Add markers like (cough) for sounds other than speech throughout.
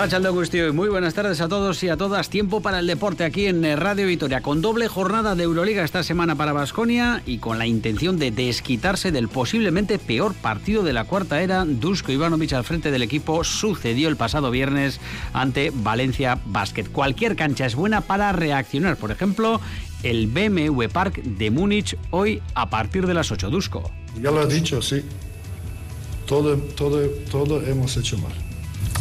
Y muy buenas tardes a todos y a todas. Tiempo para el deporte aquí en eh, Radio Vitoria, con doble jornada de Euroliga esta semana para Basconia y con la intención de desquitarse del posiblemente peor partido de la cuarta era. Dusko Ivanovic al frente del equipo sucedió el pasado viernes ante Valencia Basket. Cualquier cancha es buena para reaccionar. Por ejemplo, el BMW Park de Múnich hoy a partir de las 8. Dusko. Ya lo has dicho, sí. Todo, todo, todo hemos hecho mal.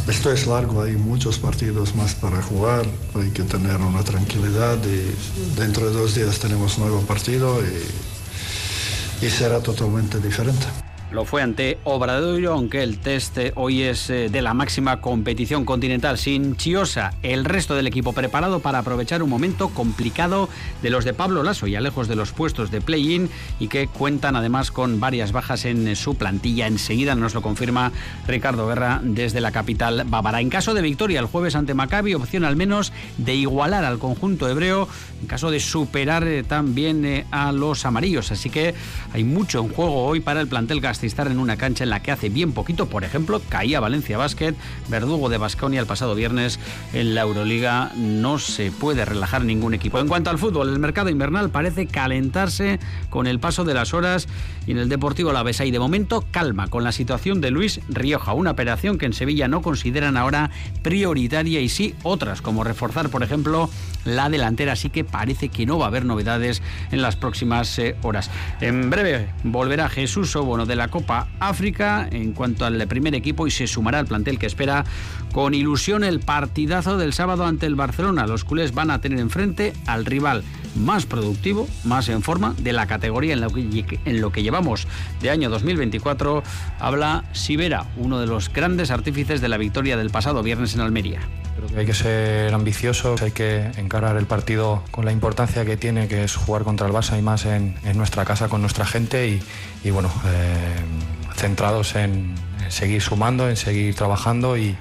Esto es largo, hay muchos partidos más para jugar, hay que tener una tranquilidad y dentro de dos días tenemos nuevo partido y, y será totalmente diferente. Lo fue ante Obradoiro, aunque el test hoy es eh, de la máxima competición continental. Sin Chiosa, el resto del equipo preparado para aprovechar un momento complicado de los de Pablo Lasso, ya lejos de los puestos de play-in y que cuentan además con varias bajas en su plantilla. Enseguida nos lo confirma Ricardo Guerra desde la capital bávara. En caso de victoria el jueves ante Maccabi, opción al menos de igualar al conjunto hebreo en caso de superar eh, también eh, a los amarillos. Así que hay mucho en juego hoy para el plantel gas estar en una cancha en la que hace bien poquito, por ejemplo, caía Valencia Basket, verdugo de Basconia el pasado viernes en la Euroliga. No se puede relajar ningún equipo. En cuanto al fútbol, el mercado invernal parece calentarse con el paso de las horas y en el Deportivo La Besa y de momento calma con la situación de Luis Rioja, una operación que en Sevilla no consideran ahora prioritaria y sí otras, como reforzar, por ejemplo, la delantera, así que parece que no va a haber novedades en las próximas eh, horas. En breve volverá Jesús Obono de la Copa África en cuanto al primer equipo y se sumará al plantel que espera con ilusión el partidazo del sábado ante el Barcelona. Los culés van a tener enfrente al rival más productivo, más en forma de la categoría en lo que, llevamos de año 2024. Habla Sibera, uno de los grandes artífices de la victoria del pasado viernes en Almería. Hay que ser ambiciosos, hay que encarar el partido con la importancia que tiene, que es jugar contra el Barça y más en, nuestra casa con nuestra gente y, bueno, eh, centrados en, seguir sumando, en seguir trabajando y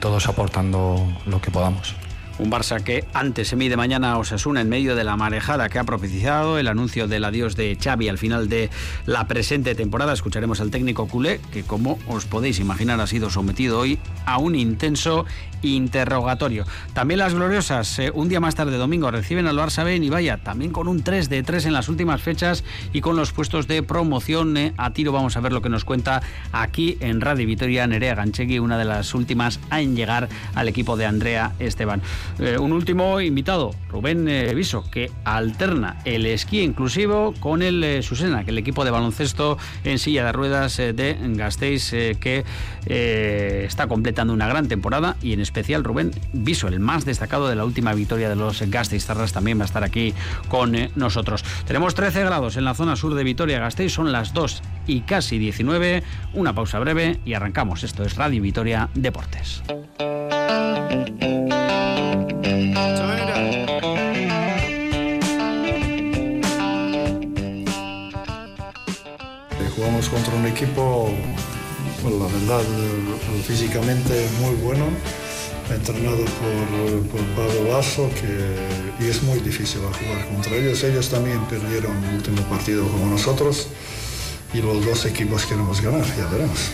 todos aportando lo que podamos. Un Barça que antes se mide mañana a Osasuna en medio de la marejada que ha propiciado el anuncio del adiós de Xavi al final de la presente temporada. Escucharemos al técnico culé que, como os podéis imaginar, ha sido sometido hoy a un intenso interrogatorio. También las gloriosas, eh, un día más tarde, domingo, reciben al Barça B y vaya, también con un 3 de 3 en las últimas fechas y con los puestos de promoción eh, a tiro. Vamos a ver lo que nos cuenta aquí en Radio Vitoria Nerea Ganchegui, una de las últimas en llegar al equipo de Andrea Esteban. Eh, un último invitado, Rubén eh, Viso, que alterna el esquí inclusivo con el eh, Susena, que el equipo de baloncesto en silla de ruedas de Gasteiz, que está completando una gran temporada y en especial Rubén Viso, el más destacado de la última victoria de los Gasteiz Tarras, también va a estar aquí con nosotros. Tenemos 13 grados en la zona sur de Vitoria-Gasteiz, son las 2 y casi 19. Una pausa breve y arrancamos. Esto es Radio Vitoria Deportes. Jugamos contra un equipo, la verdad, físicamente muy bueno, entrenado por, por Pablo Lasso, que, y es muy difícil jugar contra ellos. Ellos también perdieron el último partido como nosotros y los dos equipos queremos ganar, ya veremos.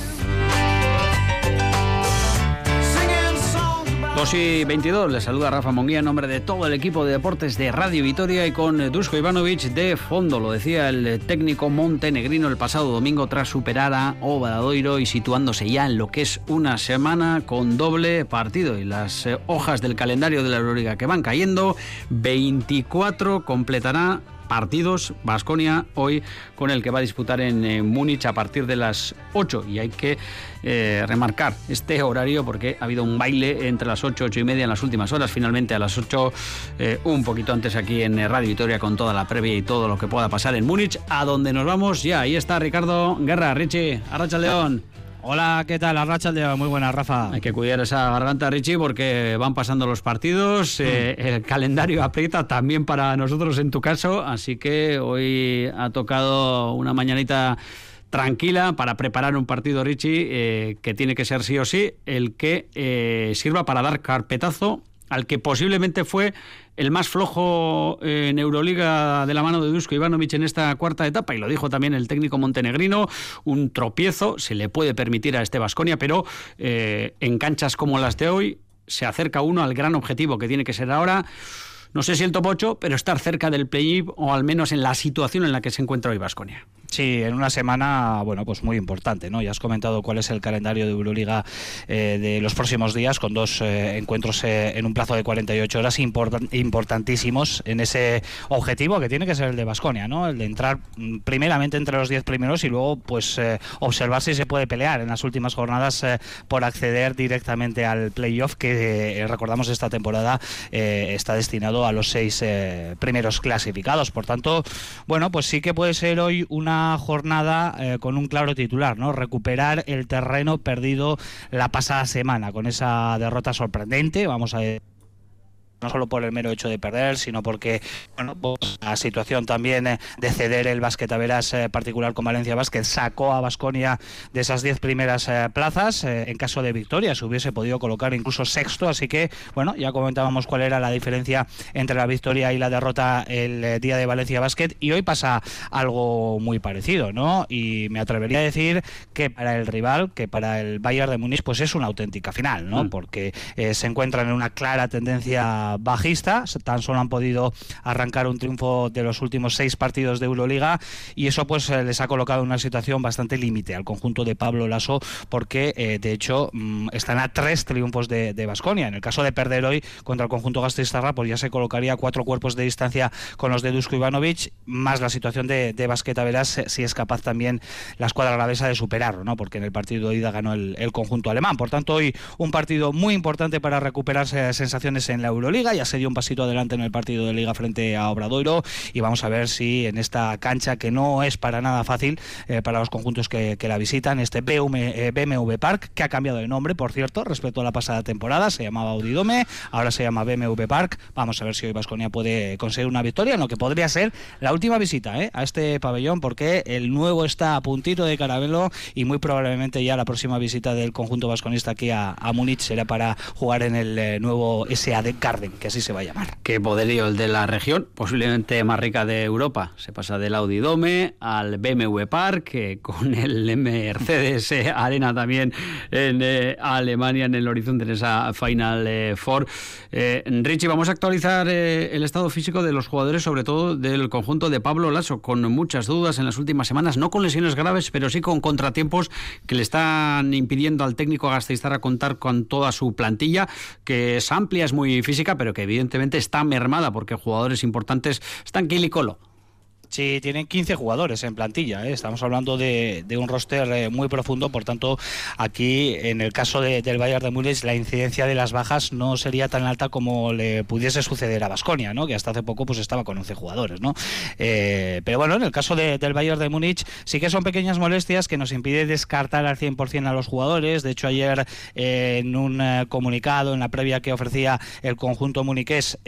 2 y 22, le saluda Rafa Monguía en nombre de todo el equipo de deportes de Radio Vitoria y con Dusko Ivanovic de fondo, lo decía el técnico montenegrino el pasado domingo tras superar a Obradoiro y situándose ya en lo que es una semana con doble partido y las eh, hojas del calendario de la Euroliga que van cayendo, 24 completará partidos. Basconia hoy con el que va a disputar en, Múnich a partir de las 8 y hay que eh, remarcar este horario porque ha habido un baile entre las 8, 8 y media en las últimas horas. Finalmente a las 8, eh, un poquito antes aquí en Radio Vitoria con toda la previa y todo lo que pueda pasar en Múnich, a donde nos vamos ya. Ahí está Ricardo Guerra, Richie, Arracha León. Hola, ¿qué tal? Arracha de muy buena, Rafa. Hay que cuidar esa garganta, Richie, porque van pasando los partidos, eh, mm. el calendario aprieta también para nosotros en tu caso, así que hoy ha tocado una mañanita tranquila para preparar un partido, Richie, eh, que tiene que ser sí o sí el que eh, sirva para dar carpetazo al que posiblemente fue el más flojo en Euroliga de la mano de Dusko Ivanovic en esta cuarta etapa, y lo dijo también el técnico montenegrino, un tropiezo se le puede permitir a este Vasconia, pero eh, en canchas como las de hoy se acerca uno al gran objetivo que tiene que ser ahora no sé si el top 8, pero estar cerca del play o al menos en la situación en la que se encuentra hoy Vasconia. Sí, en una semana, bueno, pues muy importante, ¿no? Ya has comentado cuál es el calendario de Euroliga eh, de los próximos días, con dos eh, encuentros eh, en un plazo de 48 horas importantísimos en ese objetivo que tiene que ser el de Basconia, ¿no? El de entrar mm, primeramente entre los 10 primeros y luego, pues, observar si se puede pelear en las últimas jornadas por acceder directamente al playoff que, recordamos, esta temporada está destinado a los seis primeros clasificados. Por tanto, bueno, pues sí que puede ser hoy una jornada eh, con un claro titular, ¿no? Recuperar el terreno perdido la pasada semana con esa derrota sorprendente, vamos a no solo por el mero hecho de perder, sino porque bueno, pues, la situación también eh, de ceder el básquet a veras eh, particular con Valencia Básquet sacó a Basconia de esas diez primeras eh, plazas. en caso de victoria se hubiese podido colocar incluso sexto, así que bueno, ya comentábamos cuál era la diferencia entre la victoria y la derrota el día de Valencia Básquet y hoy pasa algo muy parecido, ¿no? Y me atrevería a decir que para el rival, que para el Bayern de Múnich, pues es una auténtica final, ¿no? Mm. Porque se encuentran en una clara tendencia bajista, tan solo han podido arrancar un triunfo de los últimos seis partidos de Euroliga y eso pues eh, les ha colocado en una situación bastante límite al conjunto de Pablo Lasso porque eh, de hecho mm, están a tres triunfos de Basconia. en el caso de perder hoy contra el conjunto Gasteiztarra pues ya se colocaría cuatro cuerpos de distancia con los de Dusko Ivanovic más la situación de, de Basqueta si es capaz también la escuadra gravesa de superarlo, ¿no? porque en el partido de ida ganó el, conjunto alemán. Por tanto hoy un partido muy importante para recuperarse sensaciones en la Euroliga ya se dio un pasito adelante en el partido de Liga frente a Obradoiro y vamos a ver si en esta cancha que no es para nada fácil eh, para los conjuntos que, la visitan, este BMW eh, Park, que ha cambiado de nombre, por cierto, respecto a la pasada temporada, se llamaba Audidome, ahora se llama BMW Park, vamos a ver si hoy Vasconia puede conseguir una victoria, en lo que podría ser la última visita eh, a este pabellón, porque el nuevo está a puntito de caramelo y muy probablemente ya la próxima visita del conjunto vasconista aquí a, a Múnich será para jugar en el nuevo SAD Garden que así se va a llamar. Qué poderío el de la región, posiblemente más rica de Europa. Se pasa del Audi Dome al BMW Park, con el (laughs) Mercedes Arena también en eh, Alemania, en el horizonte, en esa Final eh, Four. Eh, Richie, vamos a actualizar el estado físico de los jugadores, sobre todo del conjunto de Pablo Lasso, con muchas dudas en las últimas semanas, no con lesiones graves, pero sí con contratiempos que le están impidiendo al técnico a contar con toda su plantilla, que es amplia, es muy física, pero que evidentemente está mermada porque jugadores importantes están Kili Colo Sí, tienen 15 jugadores en plantilla. ¿eh? Estamos hablando de, un roster eh, muy profundo. Por tanto, aquí, en el caso del Bayern de Múnich, la incidencia de las bajas no sería tan alta como le pudiese suceder a Basconia, ¿no? que hasta hace poco pues estaba con 11 jugadores. ¿no? Eh, pero bueno, en el caso del Bayern de Múnich, sí que son pequeñas molestias que nos impide descartar al 100% a los jugadores. De hecho, ayer en un comunicado, en la previa que ofrecía el conjunto muniqués,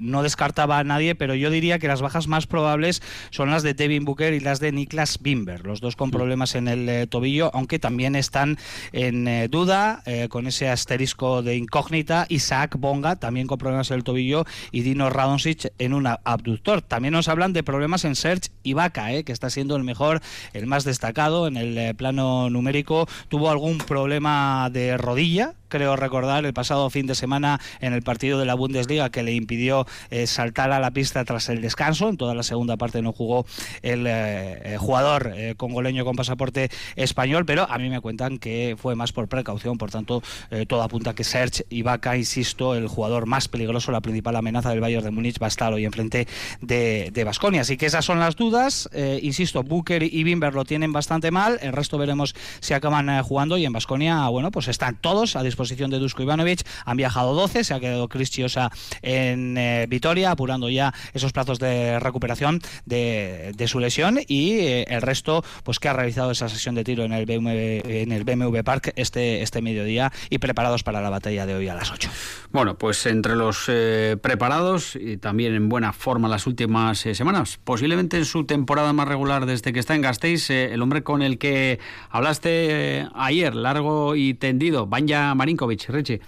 no descartaba a nadie, pero yo diría que las bajas más probables son las de Devin Booker y las de Niklas Bimber, los dos con problemas en el eh, tobillo, aunque también están en eh, duda eh, con ese asterisco de incógnita. Isaac Bonga también con problemas en el tobillo y Dino Radonjic en un abductor. También nos hablan de problemas en Serge Ibaka, que está siendo el mejor, el más destacado en el plano numérico. Tuvo algún problema de rodilla, creo recordar, el pasado fin de semana en el partido de la Bundesliga que le impidió eh, saltar a la pista tras el descanso. En toda la segunda parte no jugó el eh, eh, jugador congoleño con pasaporte español, pero a mí me cuentan que fue más por precaución. Por tanto, todo apunta que Serge Ibaka, insisto, el jugador más peligroso, la principal amenaza del Bayern de Múnich, va a estar hoy enfrente de Basconia. Así que esas son las dudas. insisto, Booker y Bimber lo tienen bastante mal. El resto veremos si acaban jugando y en Basconia, bueno, pues están todos a disposición disposición de Dusko Ivanovic. Han viajado 12, se ha quedado Chris Chiosa en eh, Vitoria, apurando ya esos plazos de recuperación de, su lesión y eh, el resto, pues que ha realizado esa sesión de tiro en el BMW, en el BMW Park este, este mediodía y preparados para la batalla de hoy a las 8. Bueno, pues entre los eh, preparados y también en buena forma las últimas semanas, posiblemente en su temporada más regular desde que está en Gasteiz, el hombre con el que hablaste ayer, largo y tendido, Banja Marinkovic, Richie.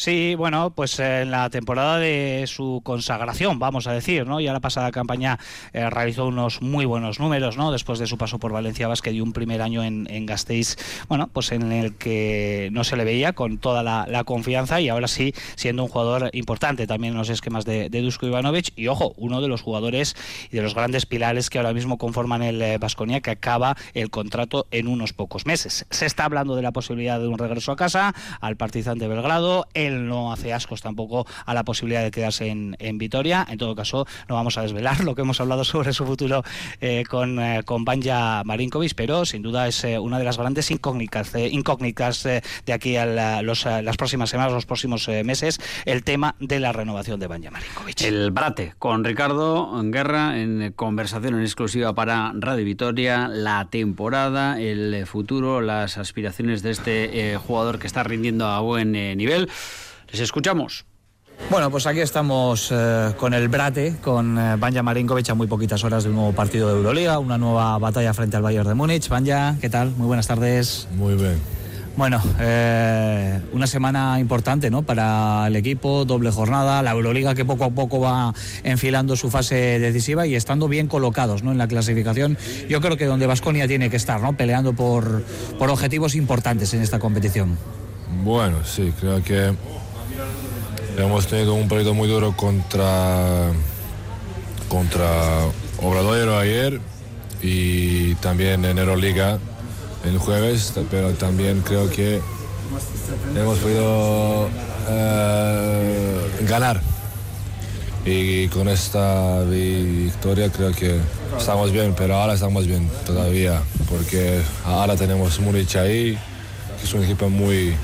Sí, bueno, pues en la temporada de su consagración, vamos a decir, ¿no? Ya la pasada campaña eh, realizó unos muy buenos números, ¿no? Después de su paso por Valencia Basket y un primer año en, en Gasteiz, bueno, pues en el que no se le veía con toda la, confianza y ahora sí siendo un jugador importante también en los esquemas de, de Dusko Ivanovic y ojo, uno de los jugadores y de los grandes pilares que ahora mismo conforman el Vasconia eh, que acaba el contrato en unos pocos meses. Se está hablando de la posibilidad de un regreso a casa al Partizan de Belgrado, no hace ascos tampoco a la posibilidad de quedarse en, Vitoria. En todo caso, no vamos a desvelar (laughs) lo que hemos hablado sobre su futuro eh, con, eh, con Banja Marinkovic, pero sin duda es eh, una de las grandes incógnitas, incógnitas de aquí a las próximas semanas, los próximos meses, el tema de la renovación de Banja Marinkovic. El Brate con Ricardo en Guerra en conversación en exclusiva para Radio Vitoria, la temporada, el futuro, las aspiraciones de este jugador que está rindiendo a buen nivel. Les escuchamos. Bueno, pues aquí estamos eh, con el Brate, con eh, Banja Marinkovic a muy poquitas horas de un nuevo partido de Euroliga, una nueva batalla frente al Bayern de Múnich. Banja, ¿qué tal? Muy buenas tardes. Muy bien. Bueno, eh, una semana importante ¿no? para el equipo, doble jornada, la Euroliga que poco a poco va enfilando su fase decisiva y estando bien colocados ¿no? en la clasificación. Yo creo que donde Vasconia tiene que estar, ¿no? peleando por, por objetivos importantes en esta competición. Bueno, sí, creo que Hemos tenido un partido muy duro contra, contra Obradoiro ayer y también en Euroliga el jueves, pero también creo que hemos podido eh, ganar. Y con esta victoria creo que estamos bien, pero ahora estamos bien todavía, porque ahora tenemos Múnich ahí, que es un equipo muy,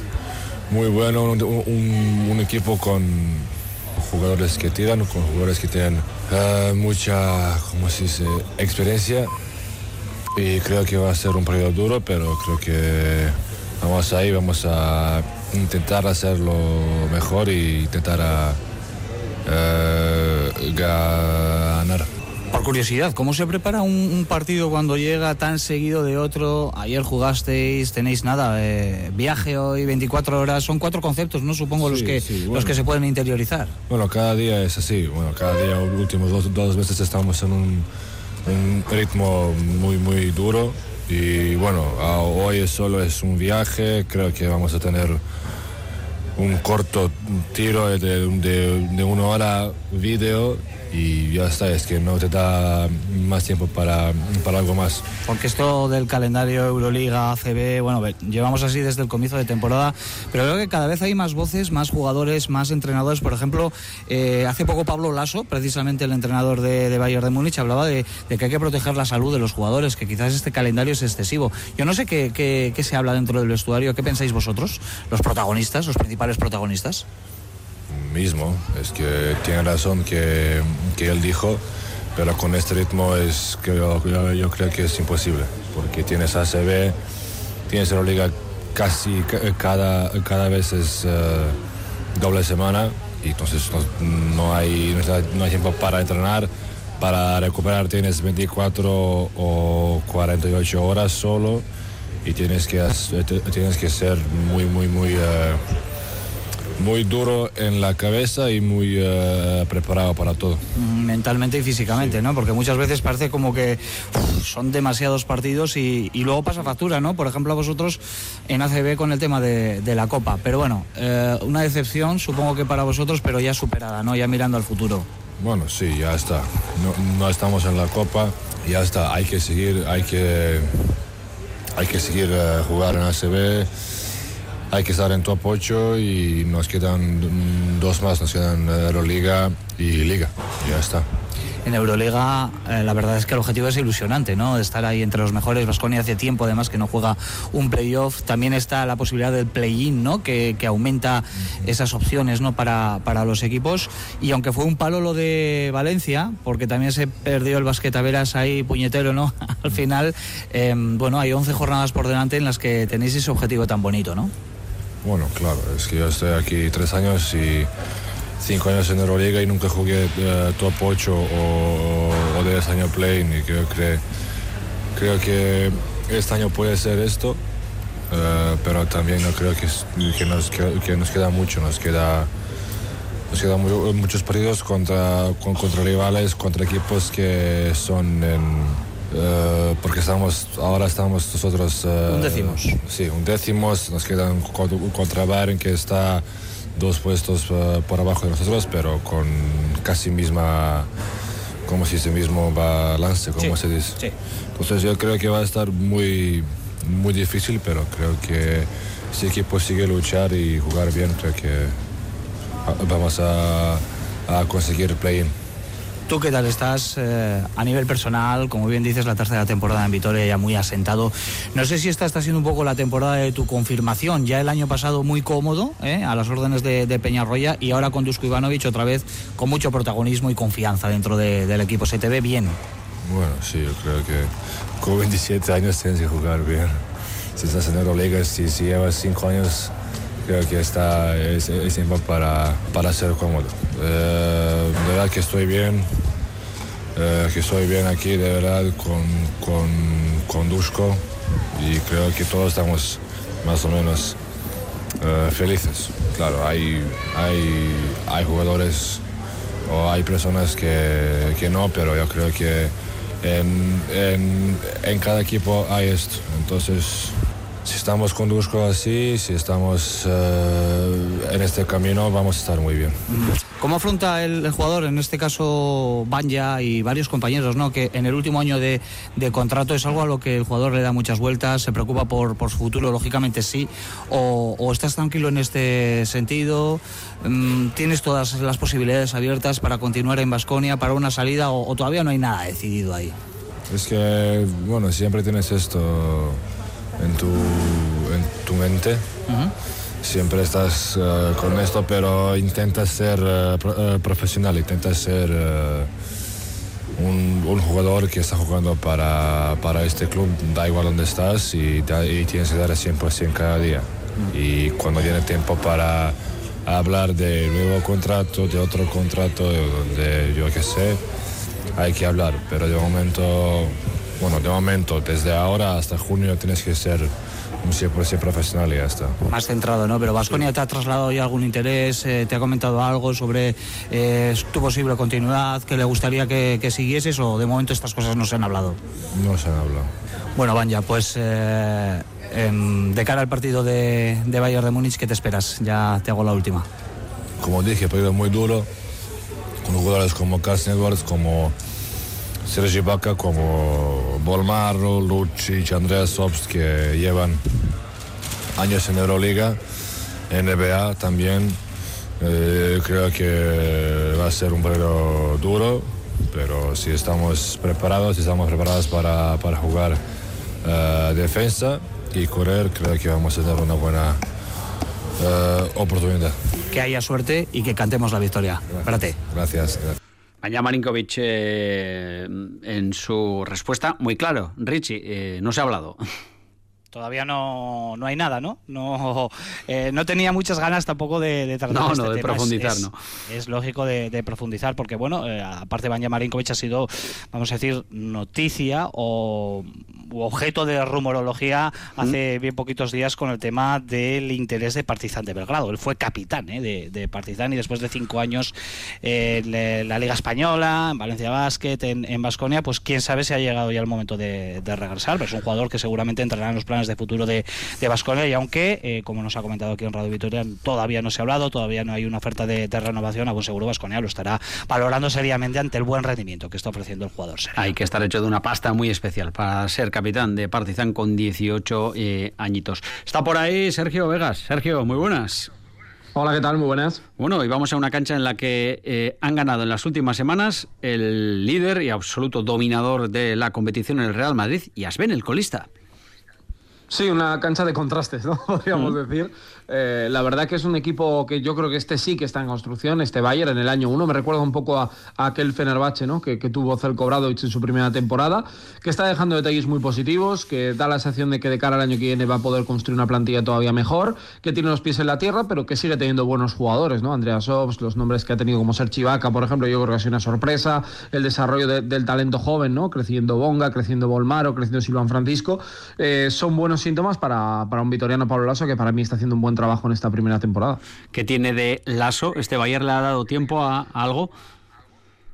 muy bueno, un, equipo con jugadores que tiran, con jugadores que tienen eh, mucha, ¿cómo se dice?, experiencia. Y creo que va a ser un partido duro, pero creo que vamos ahí, vamos a intentar hacerlo mejor y intentar a, eh, ganar. Por curiosidad, ¿cómo se prepara un, partido cuando llega tan seguido de otro? Ayer jugasteis, tenéis nada, eh, viaje hoy, 24 horas, son cuatro conceptos, ¿no? Supongo los, que, los que se pueden interiorizar. Bueno, cada día es así, bueno, cada día, los últimos dos, dos veces estamos en un, un ritmo muy, muy duro y bueno, hoy solo es un viaje, creo que vamos a tener un corto tiro de, de, de una hora video y ya está, es que no te da más tiempo para, para algo más. Porque esto del calendario Euroliga, ACB, bueno, llevamos así desde el comienzo de temporada, pero creo que cada vez hay más voces, más jugadores, más entrenadores. Por ejemplo, eh, hace poco Pablo Lasso, precisamente el entrenador de, de Bayern de Múnich, hablaba de, que hay que proteger la salud de los jugadores, que quizás este calendario es excesivo. Yo no sé qué, qué, qué se habla dentro del vestuario, ¿qué pensáis vosotros, los protagonistas, los principales protagonistas? Mismo. Es que tiene razón que, que él dijo, pero con este ritmo es que yo, creo que es imposible, porque tienes ACB, tienes la liga casi cada, cada vez es eh, doble semana y entonces no, hay, no hay tiempo para entrenar, para recuperar tienes 24 o 48 horas solo y tienes que, tienes que ser muy, muy, muy... Eh, muy duro en la cabeza y muy eh, preparado para todo. Mm, mentalmente y físicamente, ¿no? Porque muchas veces parece como que son demasiados partidos y, luego pasa factura, ¿no? Por ejemplo, a vosotros en ACB con el tema de, la Copa. Pero bueno, eh, una decepción supongo que para vosotros, pero ya superada, ¿no? Ya mirando al futuro. Bueno, sí, ya está. No, estamos en la Copa, ya está. Hay que seguir, hay que, hay que seguir uh, jugar en ACB hay que estar en top 8 y nos quedan dos más, nos quedan Euroliga y Liga. ya está. en Euroliga, eh, la verdad es que el objetivo es ilusionante, ¿no? Estar ahí entre los mejores. Vasconia hace tiempo, además, que no juega un playoff. También está la posibilidad del play-in, ¿no? Que, aumenta esas opciones, ¿no? Para, para los equipos. Y aunque fue un palo lo de Valencia, porque también se perdió el basquetaveras ahí, puñetero, ¿no? (laughs) Al final, em, bueno, hay 11 jornadas por delante en las que tenéis ese objetivo tan bonito, ¿no? Bueno, claro, es que yo estoy aquí tres años y cinco años en Euroliga y nunca jugué eh, top 8 o, o 10 años play y creo que, creo que este año puede ser esto, eh, pero también no creo que, que, nos, que, queda mucho, nos queda, nos quedan muchos partidos contra, contra rivales, contra equipos que son en... Uh, porque estamos ahora estamos nosotros uh, un décimos sí un décimos nos quedan contra Bayern que está dos puestos uh, por abajo de nosotros, pero con casi misma, como si ese mismo balance, como se dice. Sí. Entonces yo creo que va a estar muy, muy difícil, pero creo que si el equipo sigue luchar y jugar bien, creo que vamos a, a conseguir play-in. ¿Tú qué tal estás eh, a nivel personal? Como bien dices, la tercera temporada en Vitoria ya muy asentado. No sé si esta está siendo un poco la temporada de tu confirmación. Ya el año pasado muy cómodo, eh, a las órdenes de, Peñarroya, y ahora con Dusko Ivanovic otra vez con mucho protagonismo y confianza dentro del equipo. ¿Se te ve bien? Bueno, sí, yo creo que con 27 años tienes que jugar bien. Si estás en Euroliga, si llevas 5 años creo que está es, tiempo para, para ser cómodo. Eh, de verdad que estoy bien, eh, que estoy bien aquí, de verdad, con, con, con Dushko y creo que todos estamos más o menos eh, felices. Claro, hay, hay, hay jugadores o hay personas que, que no, pero yo creo que en, en, en cada equipo hay esto. Entonces si estamos con así, si estamos eh, en este camino, vamos a estar muy bien. ¿Cómo afronta el, jugador, en este caso Banja y varios compañeros, ¿no? que en el último año de, contrato es algo a lo que el jugador le da muchas vueltas, se preocupa por, por su futuro, lógicamente sí, o, estás tranquilo en este sentido, mm, tienes todas las posibilidades abiertas para continuar en Basconia, para una salida, o todavía no hay nada decidido ahí? Es que, bueno, siempre tienes esto en tu, en tu mente. Siempre estás eh, con esto, pero intentas ser eh, eh, profesional, intentas ser un, un, jugador que está jugando para, para, este club, da igual donde estás y, y tienes que dar el 100% cada día. Y cuando viene tiempo para hablar de nuevo contrato, de otro contrato, de yo qué sé, hay que hablar, pero de momento bueno, de momento, desde ahora hasta junio tienes que ser un 100% profesional y ya está. Más centrado, ¿no? Pero Vasconia te ha trasladado ya algún interés, eh, te ha comentado algo sobre eh, tu posible continuidad, que le gustaría que, que, siguieses o de momento estas cosas no se han hablado. No se han hablado. Bueno, Banja, pues eh, de cara al partido de, de Bayern de Múnich, ¿qué te esperas? Ya te hago la última. Como dije, partido muy duro, con jugadores como Carson Edwards, como Sergi Baca como Bolmaro, Lucic, Andreas Sobst que llevan años en Euroliga, NBA también. Eh, creo que va a ser un partido duro, pero si estamos preparados, si estamos preparados para, para jugar uh, defensa y correr, creo que vamos a tener una buena uh, oportunidad. Que haya suerte y que cantemos la victoria. Gracias. Gracias. gracias. Anja Marinkovic eh, en su respuesta muy claro. Richie, eh, no se ha hablado. Todavía no, no hay nada, ¿no? No, eh, no tenía muchas ganas tampoco de, de tratar no, este no, de profundizar, es, ¿no? Es lógico de, profundizar porque, bueno, eh, aparte Banja Marinkovic ha sido, vamos a decir, noticia o objeto de rumorología hace bien poquitos días con el tema del interés de Partizan de Belgrado. Él fue capitán ¿eh? de, de, Partizan y después de cinco años en la Liga Española, en Valencia Basket, en Vasconia, pues quién sabe si ha llegado ya el momento de, de regresar. Pero es un jugador que seguramente entrará en los planes de futuro de, de y aunque, eh, como nos ha comentado aquí en Radio Vitoria, todavía no se ha hablado, todavía no hay una oferta de, renovación, a buen seguro Vasconia lo estará valorando seriamente ante el buen rendimiento que está ofreciendo el jugador. Hay que estar hecho de una pasta muy especial para ser capitán de Partizan con 18 eh, añitos. Está por ahí Sergio Vegas. Sergio, muy buenas. Hola, ¿qué tal? Muy buenas. Bueno, y vamos a una cancha en la que eh, han ganado en las últimas semanas el líder y absoluto dominador de la competición en el Real Madrid y Asben, el colista. Sí, una cancha de contrastes, ¿no? (laughs) Podríamos decir. Eh, la verdad que es un equipo que yo creo que este sí que está en construcción, este Bayern en el año 1. Me recuerda un poco a, aquel Fenerbahce, ¿no? Que, tuvo Zelko en su primera temporada, que está dejando detalles muy positivos, que da la sensación de que de cara al año que viene va a poder construir una plantilla todavía mejor, que tiene los pies en la tierra, pero que sigue teniendo buenos jugadores, ¿no? Andrea Sobs, los nombres que ha tenido como ser Chivaca, por ejemplo, yo creo que ha sido una sorpresa. El desarrollo del talento joven, ¿no? Creciendo Bonga, creciendo Volmaro, creciendo Silvan Francisco. Eh, son buenos síntomas para, para un vitoriano Pablo Lasso que para mí está haciendo un buen trabajo en esta primera temporada. ¿Qué tiene de Lasso? ¿Este Bayern le ha dado tiempo a algo?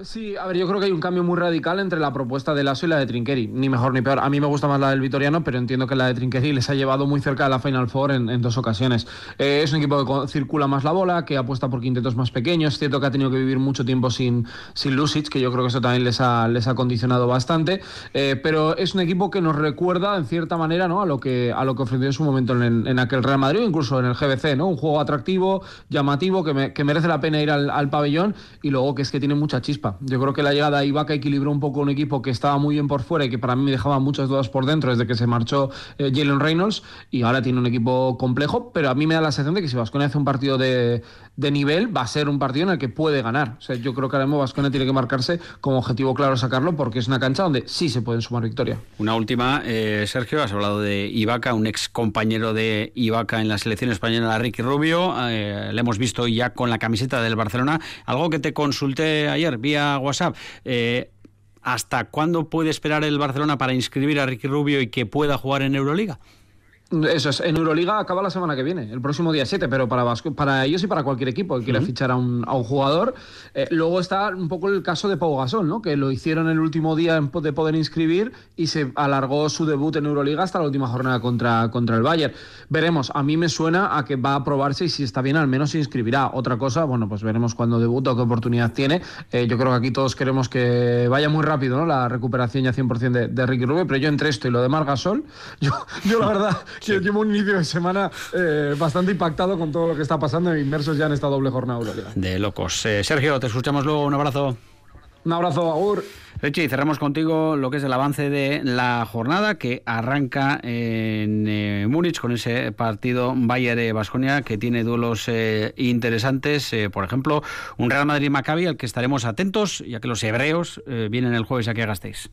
Sí, a ver, yo creo que hay un cambio muy radical entre la propuesta de Lasso y la de Trinqueri. Ni mejor ni peor. A mí me gusta más la del Vitoriano, pero entiendo que la de Trinqueri les ha llevado muy cerca de la Final Four en, dos ocasiones. Eh, es un equipo que circula más la bola, que apuesta por quintetos más pequeños. Es cierto que ha tenido que vivir mucho tiempo sin, sin Lucic, que yo creo que eso también les ha, les ha condicionado bastante. Eh, pero es un equipo que nos recuerda, en cierta manera, ¿no? a, lo que, a lo que ofreció en su momento en, aquel Real Madrid incluso en el GBC. ¿no? Un juego atractivo, llamativo, que, que merece la pena ir al, al pabellón y luego que es que tiene mucha chispa. Yo creo que la llegada de Ibaka equilibró un poco un equipo que estaba muy bien por fuera y que para mí me dejaba muchas dudas por dentro desde que se marchó eh, Jalen Reynolds y ahora tiene un equipo complejo, pero a mí me da la sensación de que si Vasconia hace un partido de, nivel, va a ser un partido en el que puede ganar. O sea, yo creo que ahora mismo Vasconia tiene que marcarse como objetivo claro sacarlo porque es una cancha donde sí se pueden sumar victoria. Una última, eh, Sergio, has hablado de Ibaka, un ex compañero de Ibaka en la selección española, Ricky Rubio. Eh, le hemos visto ya con la camiseta del Barcelona. Algo que te consulté ayer vía WhatsApp. Eh, ¿Hasta cuándo puede esperar el Barcelona para inscribir a Ricky Rubio y que pueda jugar en Euroliga? Eso es, en Euroliga acaba la semana que viene, el próximo día 7, pero para, para ellos y para cualquier equipo que quiera fichar a un, a un jugador. Eh, luego está un poco el caso de Pau Gasol, ¿no? que lo hicieron el último día de poder inscribir y se alargó su debut en Euroliga hasta la última jornada contra, contra el Bayern. Veremos, a mí me suena a que va a probarse y si está bien al menos se inscribirá. Otra cosa, bueno, pues veremos cuándo debuta o qué oportunidad tiene. Eh, yo creo que aquí todos queremos que vaya muy rápido ¿no? la recuperación ya 100% de, de Ricky Rubio, pero yo entre esto y lo de Margasol, (laughs) yo, yo la verdad que llevo un inicio de semana eh, bastante impactado con todo lo que está pasando, inmersos ya en esta doble jornada De locos. Eh, Sergio, te escuchamos luego. Un abrazo. Un abrazo, Agur. Rechi, cerramos contigo lo que es el avance de la jornada que arranca en eh, Múnich con ese partido Bayern-Basconia que tiene duelos interesantes. por ejemplo, un Real Madrid-Maccabi al que estaremos atentos, ya que los hebreos vienen el jueves a que hagastéis.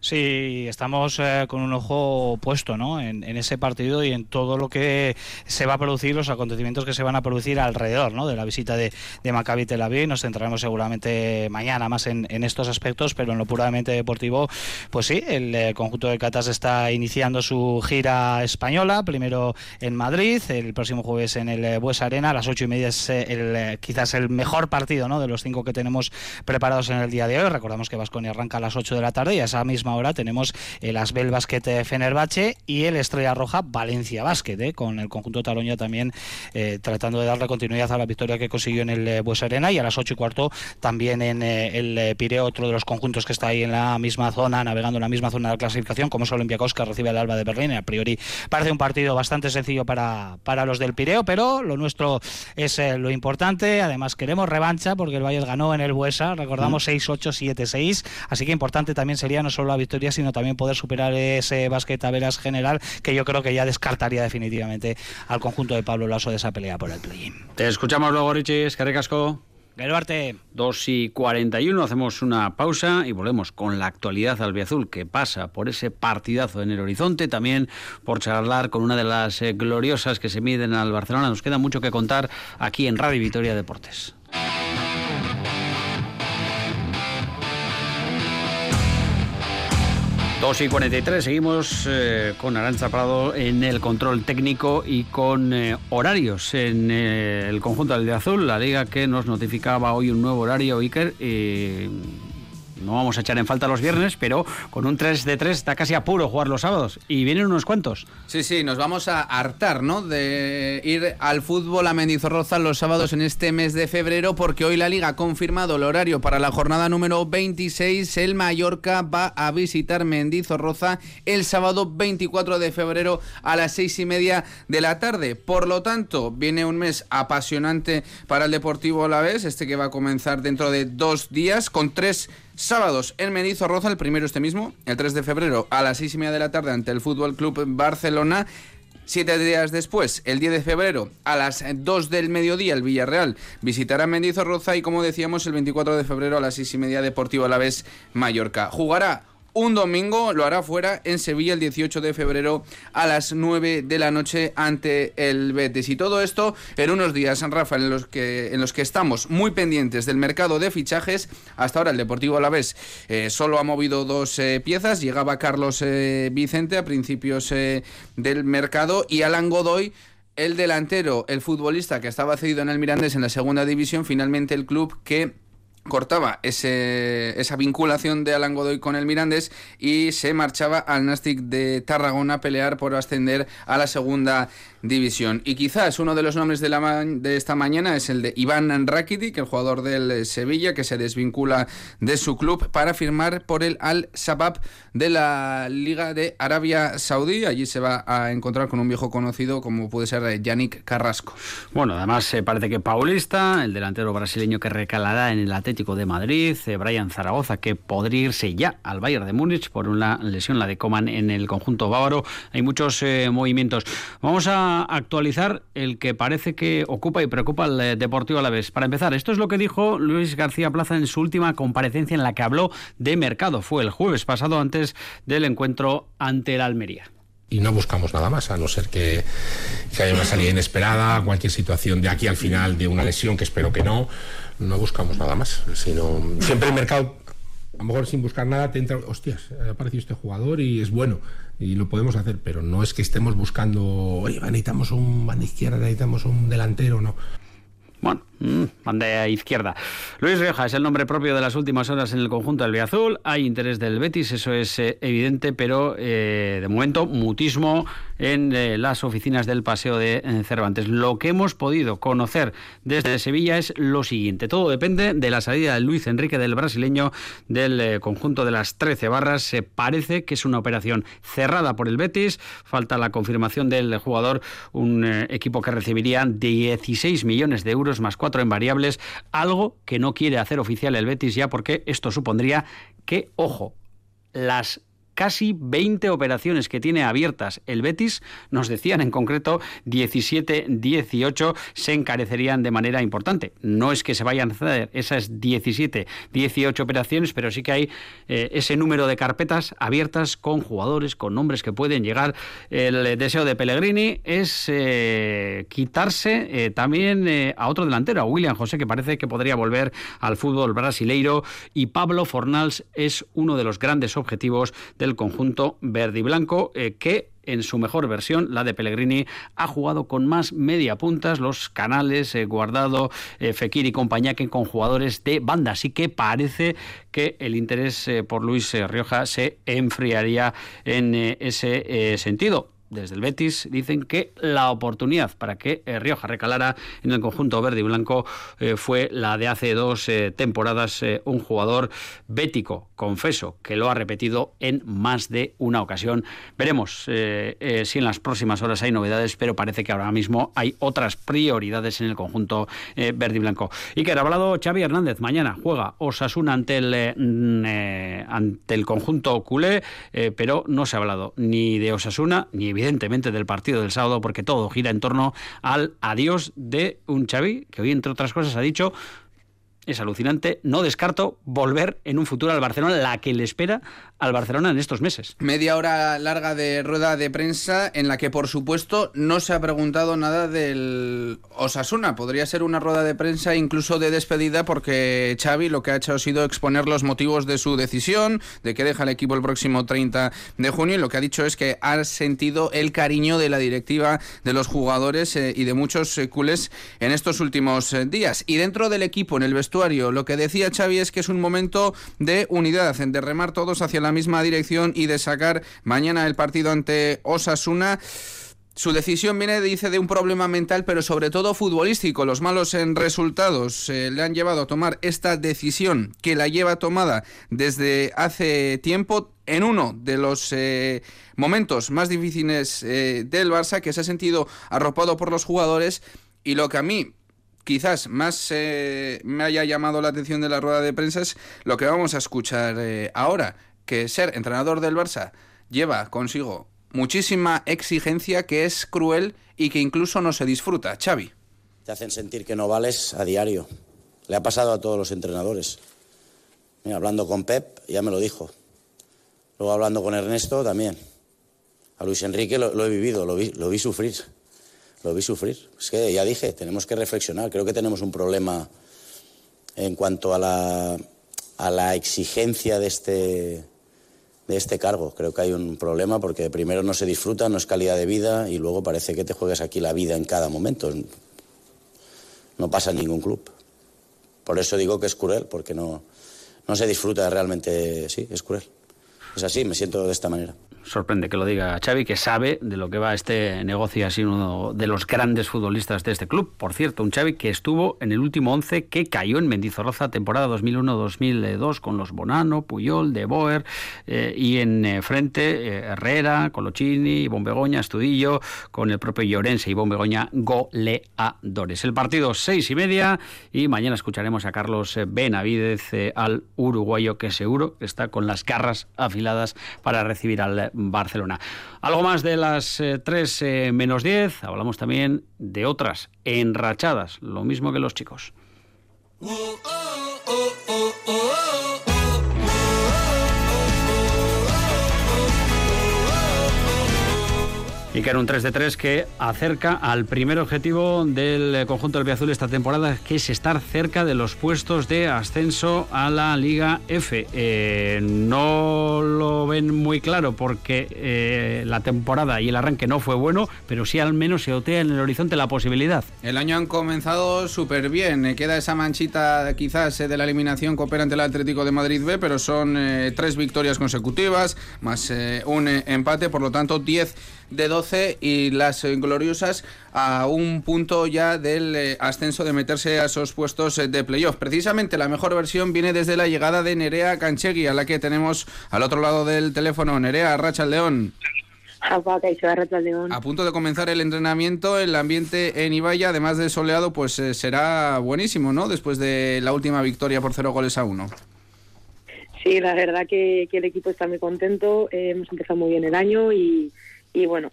Sí, estamos eh, con un ojo puesto ¿no? En, ese partido y en todo lo que se va a producir, los acontecimientos que se van a producir alrededor ¿no? de la visita de, de Maccabi Tel Aviv. Nos centraremos seguramente mañana más en, estos aspectos, pero en lo puramente deportivo, pues sí, el, eh, conjunto de Catas está iniciando su gira española, primero en Madrid, el próximo jueves en el eh, Bues Arena, a las ocho y media es el, quizás el mejor partido ¿no? de los cinco que tenemos preparados en el día de hoy. Recordamos que Vasconia arranca a las 8 de la tarde y a esa misma hora tenemos el Asbel Basket Fenerbahce y el Estrella Roja Valencia Basket, eh, con el conjunto Taroña también eh, tratando de darle continuidad a la victoria que consiguió en el eh, Bues Arena y a las 8 y cuarto también en el Pireo, otro de los conjuntos que está ahí en la misma zona, navegando en la misma zona de clasificación, como es Olympiacos que recibe al Alba de Berlín. A priori parece un partido bastante sencillo para, para los del Pireo, pero lo nuestro es lo importante. Además, queremos revancha porque el Bayern ganó en el Buesa, recordamos 6-8, 7-6, así que importante también sería no solo la victoria, sino también poder superar ese básquet a veras general que yo creo que ya descartaría definitivamente al conjunto de Pablo Lasso de esa pelea por el play-in. Te escuchamos luego, Richie, que recasco. Geruarte. 2 y 41, hacemos una pausa y volvemos con la actualidad albiazul que pasa por ese partidazo en el horizonte, también por charlar con una de las eh, gloriosas que se miden al Barcelona. Nos queda mucho que contar aquí en Radio Vitoria Deportes. 2 y 43, seguimos eh, con Arancha Prado en el control técnico y con eh, horarios en eh, el conjunto del de Azul, la liga que nos notificaba hoy un nuevo horario, Iker. No vamos a echar en falta los viernes, pero con un 3 de 3 está casi a puro jugar los sábados. Y vienen unos cuantos. Sí, sí, nos vamos a hartar, ¿no? De ir al fútbol a Mendizorroza los sábados en este mes de febrero, porque hoy la Liga ha confirmado el horario para la jornada número 26. El Mallorca va a visitar Mendizorroza el sábado 24 de febrero a las seis y media de la tarde. Por lo tanto, viene un mes apasionante para el Deportivo Alavés, este que va a comenzar dentro de dos días con tres sábados en Mendizorroza, el primero este mismo, el 3 de febrero a las seis y media de la tarde ante el Fútbol Club Barcelona. Siete días después, el 10 de febrero, a las 2 del mediodía, el Villarreal visitará Mendizorroza y, como decíamos, el 24 de febrero a las seis y media, Deportivo Alavés Mallorca. Jugará un domingo, lo hará fuera en Sevilla el 18 de febrero a las 9 de la noche ante el Betis. Y todo esto en unos días, Rafa, en los que, en los que estamos muy pendientes del mercado de fichajes. Hasta ahora el Deportivo Alavés eh, solo ha movido dos eh, piezas. Llegaba Carlos eh, Vicente a principios del mercado y Alan Godoy el delantero, el futbolista que estaba cedido en el Mirandés en la segunda división, finalmente el club que cortaba ese, esa vinculación de Alan Godoy con el Mirandés y se marchaba al Nastic de Tarragona a pelear por ascender a la segunda división. Y quizás uno de los nombres de, la de esta mañana es el de Iván Rakitic, el jugador del Sevilla, que se desvincula de su club para firmar por el Al-Shabaab de la Liga de Arabia Saudí. Allí se va a encontrar con un viejo conocido como puede ser Yannick Carrasco. Bueno, además se parece que Paulista, el delantero brasileño que recalará en el Atlético de Madrid, eh, Brian Zaragoza, que podría irse ya al Bayern de Múnich por una lesión, la de Coman en el conjunto bávaro. Hay muchos eh, movimientos. Vamos a actualizar el que parece que ocupa y preocupa al eh, Deportivo a la vez. Para empezar, esto es lo que dijo Luis García Plaza en su última comparecencia en la que habló de mercado. Fue el jueves pasado antes del encuentro ante el Almería y no buscamos nada más, a no ser que, que, haya una salida inesperada, cualquier situación de aquí al final de una lesión, que espero que no, no buscamos nada más, sino siempre el mercado, a lo mejor sin buscar nada, te entra, hostias, ha aparecido este jugador y es bueno, y lo podemos hacer, pero no es que estemos buscando, oye, necesitamos un banda izquierda, necesitamos un delantero, no. Bueno, banda izquierda. Luis Rioja es el nombre propio de las últimas horas en el conjunto del Azul. Hay interés del Betis, eso es eh, evidente, pero eh, de momento mutismo en eh, las oficinas del Paseo de Cervantes. Lo que hemos podido conocer desde Sevilla es lo siguiente. Todo depende de la salida de Luis Enrique del brasileño del conjunto de las 13 barras. Se parece que es una operación cerrada por el Betis. Falta la confirmación del jugador, un equipo que recibiría 16 millones de euros más cuatro en variables, algo que no quiere hacer oficial el Betis ya porque esto supondría que, ojo, las casi 20 operaciones que tiene abiertas el Betis, nos decían en concreto 17, 18, se encarecerían de manera importante. No es que se vayan a hacer esas 17, 18 operaciones, pero sí que hay eh, ese número de carpetas abiertas con jugadores, con nombres que pueden llegar. El deseo de Pellegrini es eh, quitarse eh, también a otro delantero, a William José, que parece que podría volver al fútbol brasileiro, y Pablo Fornals es uno de los grandes objetivos del el conjunto verde y blanco eh, que en su mejor versión, la de Pellegrini, ha jugado con más media puntas, los canales eh, Guardado, eh, Fekir y compañía que con jugadores de banda. Así que parece que el interés eh, por Luis Rioja se enfriaría en ese sentido desde el Betis dicen que la oportunidad para que eh, Rioja recalara en el conjunto verde y blanco eh, fue la de hace dos eh, temporadas un jugador bético, confeso, que lo ha repetido en más de una ocasión. Veremos si en las próximas horas hay novedades, pero parece que ahora mismo hay otras prioridades en el conjunto verde y blanco. Y que ha hablado Xavi Hernández, mañana juega Osasuna ante el, ante el conjunto culé, pero no se ha hablado ni de Osasuna ni evidentemente del partido del sábado, porque todo gira en torno al adiós de un Xavi, que hoy, entre otras cosas, ha dicho es alucinante. No descarto volver en un futuro al Barcelona, la que le espera al Barcelona en estos meses. Media hora larga de rueda de prensa en la que, por supuesto, no se ha preguntado nada del Osasuna. Podría ser una rueda de prensa incluso de despedida porque Xavi lo que ha hecho ha sido exponer los motivos de su decisión, de que deja el equipo el próximo 30 de junio y lo que ha dicho es que ha sentido el cariño de la directiva, de los jugadores eh, y de muchos eh, culés en estos últimos eh, días. Y dentro del equipo, en el vestuario, lo que decía Xavi es que es un momento de unidad, de remar todos hacia la misma dirección y de sacar mañana el partido ante Osasuna. Su decisión viene, dice, de un problema mental, pero sobre todo futbolístico. Los malos en resultados eh, le han llevado a tomar esta decisión que la lleva tomada desde hace tiempo en uno de los eh, momentos más difíciles eh, del Barça, que se ha sentido arropado por los jugadores. Y lo que a mí quizás más me haya llamado la atención de la rueda de prensa es lo que vamos a escuchar ahora, que ser entrenador del Barça lleva consigo muchísima exigencia que es cruel y que incluso no se disfruta. Xavi. Te hacen sentir que no vales a diario. Le ha pasado a todos los entrenadores. hablando con Pep, ya me lo dijo. Luego hablando con Ernesto también. A Luis Enrique lo, he vivido, lo vi, lo vi sufrir. Lo vi sufrir. Es que ya dije, tenemos que reflexionar. Creo que tenemos un problema en cuanto a la, a la exigencia de este, de este cargo. Creo que hay un problema porque primero no se disfruta, no es calidad de vida y luego parece que te juegas aquí la vida en cada momento. No pasa en ningún club. Por eso digo que es cruel, porque no, no se disfruta realmente, sí, es cruel. Es así, me siento de esta manera sorprende que lo diga Xavi, que sabe de lo que va este negocio, sido uno de los grandes futbolistas de este club. Por cierto, un Xavi que estuvo en el último once que cayó en Mendizorroza temporada 2001-2002 con los Bonano, Puyol, De Boer eh, y en eh, frente eh, Herrera, Colochini, Ivón Begoña, Estudillo, con el propio Llorense, Ivón Begoña, goleadores. El partido seis y media y mañana escucharemos a Carlos Benavidez, al uruguayo que seguro está con las garras afiladas para recibir al Barcelona. Algo más de las 3 eh, eh, menos 10, hablamos también de otras enrachadas, lo mismo que los chicos. Y que era un 3 de 3 que acerca al primer objetivo del conjunto del Viazul esta temporada, que es estar cerca de los puestos de ascenso a la Liga F. Eh, no lo ven muy claro porque eh, la temporada y el arranque no fue bueno, pero sí al menos se otea en el horizonte la posibilidad. El año han comenzado súper bien, eh, queda esa manchita quizás de la eliminación que opera ante el Atlético de Madrid B, pero son tres victorias consecutivas, más un empate, por lo tanto 10 de 12 y las gloriosas a un punto ya del eh, ascenso de meterse a esos puestos eh, de playoff. Precisamente la mejor versión viene desde la llegada de Nerea Canchegui, a la que tenemos al otro lado del teléfono. Nerea, Racha León. A punto de comenzar el entrenamiento, el ambiente en Ibaya, además de soleado, pues eh, será buenísimo, ¿no? Después de la última victoria por cero goles a uno. Sí, la verdad que, el equipo está muy contento. hemos empezado muy bien el año y, y bueno,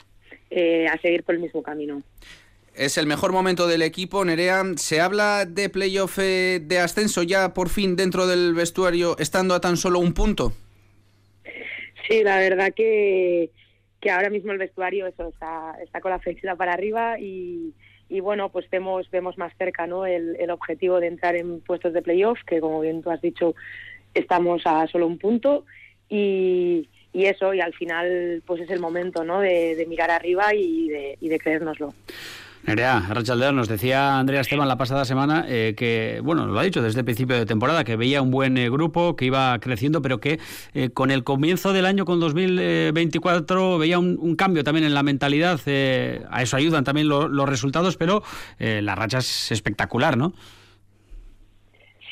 eh, a seguir por el mismo camino. Es el mejor momento del equipo, Nerea. ¿Se habla de playoff eh, de ascenso ya por fin dentro del vestuario, estando a tan solo un punto? Sí, la verdad que, que ahora mismo el vestuario eso está, está con la flexibilidad para arriba y, y bueno, pues vemos, vemos más cerca ¿no? el, el objetivo de entrar en puestos de playoff, que como bien tú has dicho, estamos a solo un punto. Y, y eso, y al final pues es el momento ¿no? de, mirar arriba y de, y de creérnoslo. Nerea, Rachaldeo, nos decía Andrea Esteban la pasada semana eh, que, bueno, lo ha dicho desde el principio de temporada, que veía un buen eh, grupo, que iba creciendo, pero que eh, con el comienzo del año, con 2024, veía un, cambio también en la mentalidad. a eso ayudan también los resultados, pero la racha es espectacular, ¿no?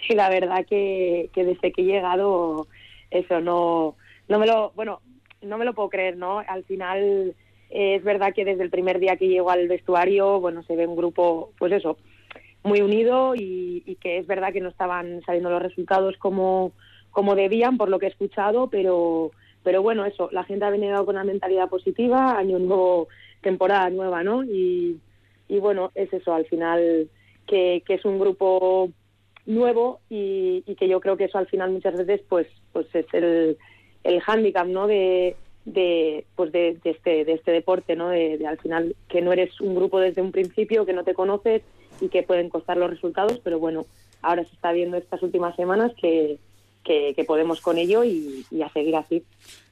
Sí, la verdad que, que desde que he llegado, eso no no me lo, bueno, no me lo puedo creer, ¿no? Al final eh, es verdad que desde el primer día que llego al vestuario, bueno, se ve un grupo, pues eso, muy unido y, que es verdad que no estaban saliendo los resultados como, como debían, por lo que he escuchado, pero, pero bueno, eso, la gente ha venido con una mentalidad positiva, año nuevo, temporada nueva, ¿no? Y, y bueno, es eso, al final que, que es un grupo nuevo y, y, que yo creo que eso al final muchas veces pues pues es el, el hándicap, ¿no? De, de pues de, este de este deporte no de, al final que no eres un grupo desde un principio que no te conoces y que pueden costar los resultados pero bueno ahora se está viendo estas últimas semanas que, que, podemos con ello y, a seguir así.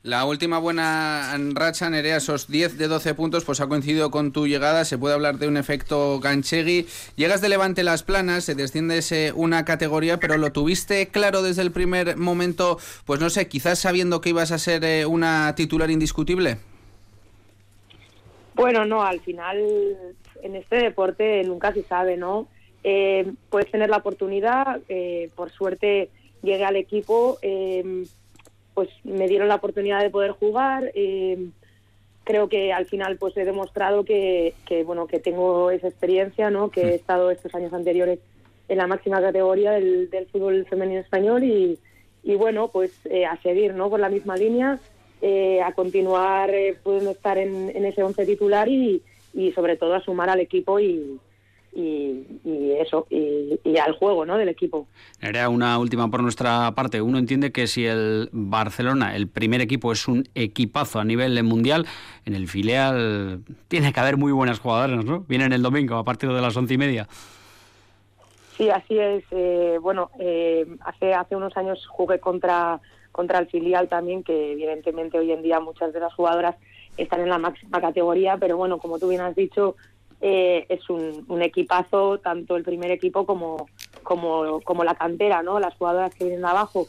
La última buena racha, Nerea, esos 10 de 12 puntos, pues ha coincidido con tu llegada. Se puede hablar de un efecto Ganchegui. Llegas de Levante Las Planas, se desciendes una categoría, pero lo tuviste claro desde el primer momento, pues no sé, quizás sabiendo que ibas a ser eh, una titular indiscutible. Bueno, no, al final en este deporte nunca se sabe, ¿no? Eh, puedes tener la oportunidad, eh, por suerte llegué al equipo, eh, pues me dieron la oportunidad de poder jugar. Eh, creo que al final pues he demostrado que, bueno que tengo esa experiencia, ¿no? Que he estado estos años anteriores en la máxima categoría del, fútbol femenino español y, bueno pues eh, a seguir, ¿no? Por la misma línea, a continuar pudiendo estar en, ese once titular y, y sobre todo a sumar al equipo y, y, eso, y, al juego ¿no? del equipo. Era una última por nuestra parte. Uno entiende que si el Barcelona, el primer equipo, es un equipazo a nivel mundial, en el filial tiene que haber muy buenas jugadoras, ¿no? Vienen el domingo a partir de las once y media. Sí, así es. Eh, bueno, eh, hace, hace unos años jugué contra, contra el filial también, que evidentemente hoy en día muchas de las jugadoras están en la máxima categoría, pero bueno, como tú bien has dicho, eh, es un, equipazo, tanto el primer equipo como, como, como, la cantera, ¿no? las jugadoras que vienen abajo.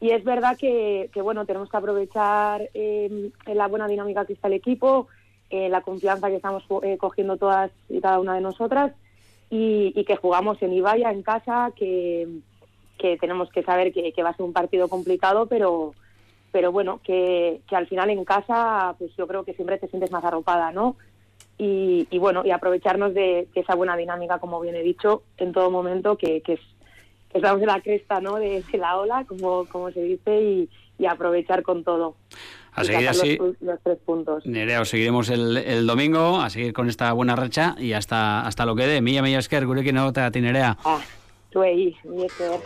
Y es verdad que, bueno, tenemos que aprovechar eh, la buena dinámica que está el equipo, eh, la confianza que estamos eh, cogiendo todas y cada una de nosotras y, que jugamos en Ibaya, en casa, que, que tenemos que saber que, que, va a ser un partido complicado, pero, pero bueno, que, que al final en casa, pues yo creo que siempre te sientes más arropada, ¿no? Y, bueno, y aprovecharnos de, esa buena dinámica, como bien he dicho, en todo momento, que, que es, estamos en la cresta ¿no? de, la ola, como, como se dice, y, aprovechar con todo. A seguir así. Los, tres puntos. Nerea, os seguiremos el, el, domingo, a seguir con esta buena racha y hasta hasta lo que dé. Milla, milla esker, que no te Nerea. Ah, tú ahí, esker.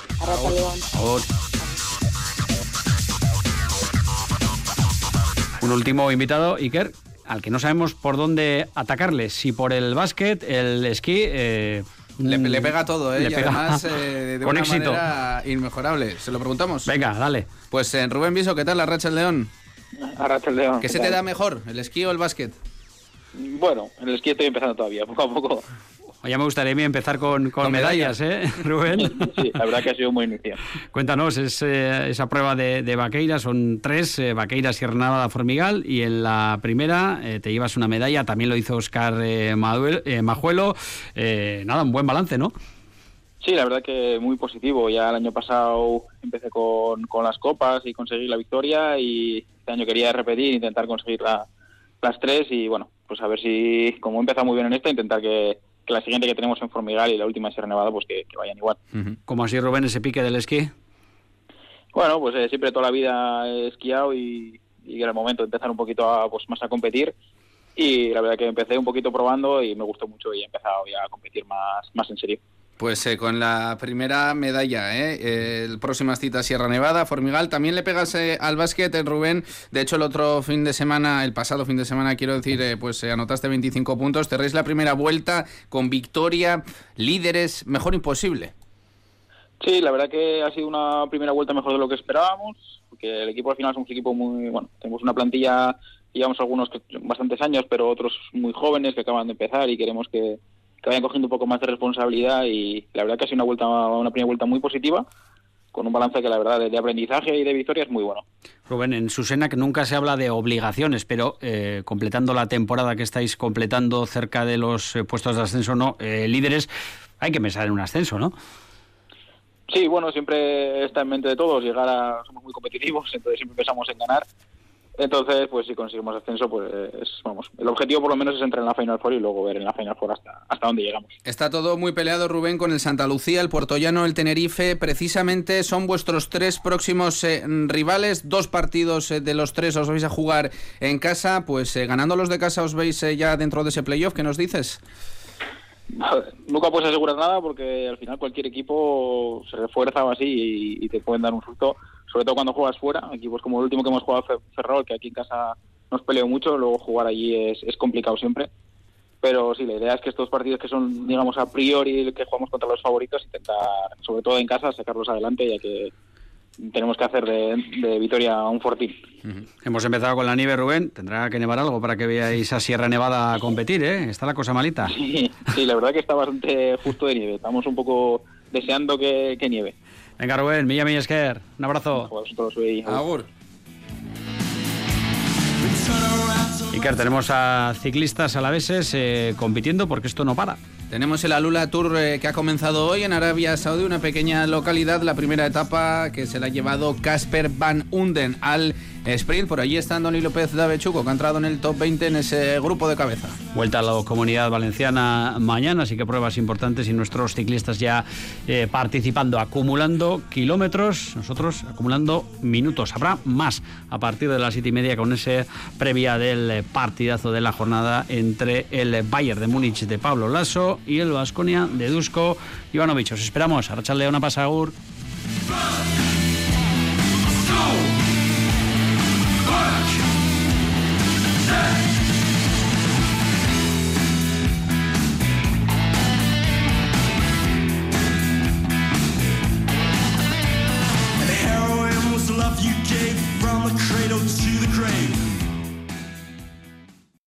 Un último invitado, Iker, al que no sabemos por dónde atacarle, si por el básquet, el esquí... Eh, le, mm, pega todo, ¿eh? y además (laughs) eh, de una manera inmejorable. ¿Se lo preguntamos? Venga, dale. Pues en eh, Rubén Viso, ¿qué tal la racha el león? La racha el león. ¿Qué, se te da mejor, el esquí o el básquet? Bueno, en el esquí estoy empezando todavía, (laughs) poco a poco. Ya me gustaría empezar con, con, medallas, ¿eh, (laughs) Rubén? Sí, la verdad que ha sido muy inicio. Cuéntanos, es, eh, esa prueba de, de vaqueira, son tres, eh, vaqueiras y Renada Formigal, y en la primera eh, te llevas una medalla, también lo hizo Oscar Majuelo. nada, un buen balance, ¿no? Sí, la verdad que muy positivo. Ya el año pasado empecé con, con las copas y conseguí la victoria, y este año quería repetir, intentar conseguir las tres, y bueno, pues a ver si, como he empezado muy bien en esta, intentar que que la siguiente que tenemos en Formigal y la última en Sierra Nevada, pues que, vayan igual. ¿Cómo así, Rubén, ese pique del esquí? Bueno, pues eh, siempre toda la vida he esquiado y, y, era el momento de empezar un poquito a, pues, más a competir. Y la verdad que empecé un poquito probando y me gustó mucho y he empezado ya a competir más, más en serio. Pues eh, con la primera medalla, ¿eh? el próxima cita Sierra Nevada, Formigal. También le pegas eh, al básquet, eh, Rubén. De hecho, el otro fin de semana, el pasado fin de semana, quiero decir, pues anotaste 25 puntos. Te la primera vuelta con victoria, líderes, mejor imposible. Sí, la verdad que ha sido una primera vuelta mejor de lo que esperábamos, porque el equipo al final es un equipo muy, bueno, tenemos una plantilla, llevamos algunos que, bastantes años, pero otros muy jóvenes que acaban de empezar y queremos que que vayan cogiendo un poco más de responsabilidad y la verdad que ha sido una vuelta una primera vuelta muy positiva con un balance que la verdad de, aprendizaje y de victoria es muy bueno. Rubén, en Susena que nunca se habla de obligaciones, pero eh, completando la temporada que estáis completando cerca de los eh, puestos de ascenso, no eh, líderes, hay que pensar en un ascenso, ¿no? Sí, bueno, siempre está en mente de todos llegar a somos muy competitivos, (laughs) entonces siempre pensamos en ganar entonces, pues si conseguimos ascenso, pues vamos, el objetivo por lo menos es entrar en la Final Four y luego ver en la Final Four hasta, hasta dónde llegamos. Está todo muy peleado, Rubén, con el Santa Lucía, el Puertollano, el Tenerife. Precisamente son vuestros tres próximos eh, rivales. Dos partidos eh, de los tres os vais a jugar en casa. Pues eh, ganando los de casa os veis ya dentro de ese playoff. ¿Qué nos dices? (laughs) Nunca puedes asegurar nada porque al final cualquier equipo se refuerza o así y, y te pueden dar un susto sobre todo cuando juegas fuera, equipos como el último que hemos jugado Ferrol, que aquí en casa nos peleó mucho, luego jugar allí es, es complicado siempre. Pero sí, la idea es que estos partidos que son, digamos, a priori que jugamos contra los favoritos, intentar, sobre todo en casa, sacarlos adelante, ya que tenemos que hacer de, de Vitoria un fortín. Hemos empezado con la nieve, Rubén. Tendrá que nevar algo para que veáis a Sierra Nevada a competir, ¿eh? Está la cosa malita. Sí, sí la verdad que está bastante justo de nieve. Estamos un poco deseando que, que nieve. Venga, Rubén, Milla Millesquer, un abrazo. Agur. Iker, tenemos a ciclistas alaveses eh, compitiendo porque esto no para. Tenemos el Alula Tour eh, que ha comenzado hoy en Arabia Saudí, una pequeña localidad, la primera etapa que se la ha llevado Casper Van Unden al sprint. Por allí está Andoni López Davechuco, que ha entrado en el top 20 en ese grupo de cabeza. Vuelta a la comunidad valenciana mañana, así que pruebas importantes y nuestros ciclistas ya eh, participando, acumulando kilómetros, nosotros acumulando minutos. Habrá más a partir de las siete y media con ese previa del partidazo de la jornada entre el Bayern de Múnich de Pablo Lasso y el Vasconia de Dusko Ivanovic. Os esperamos. A una pasagur. back.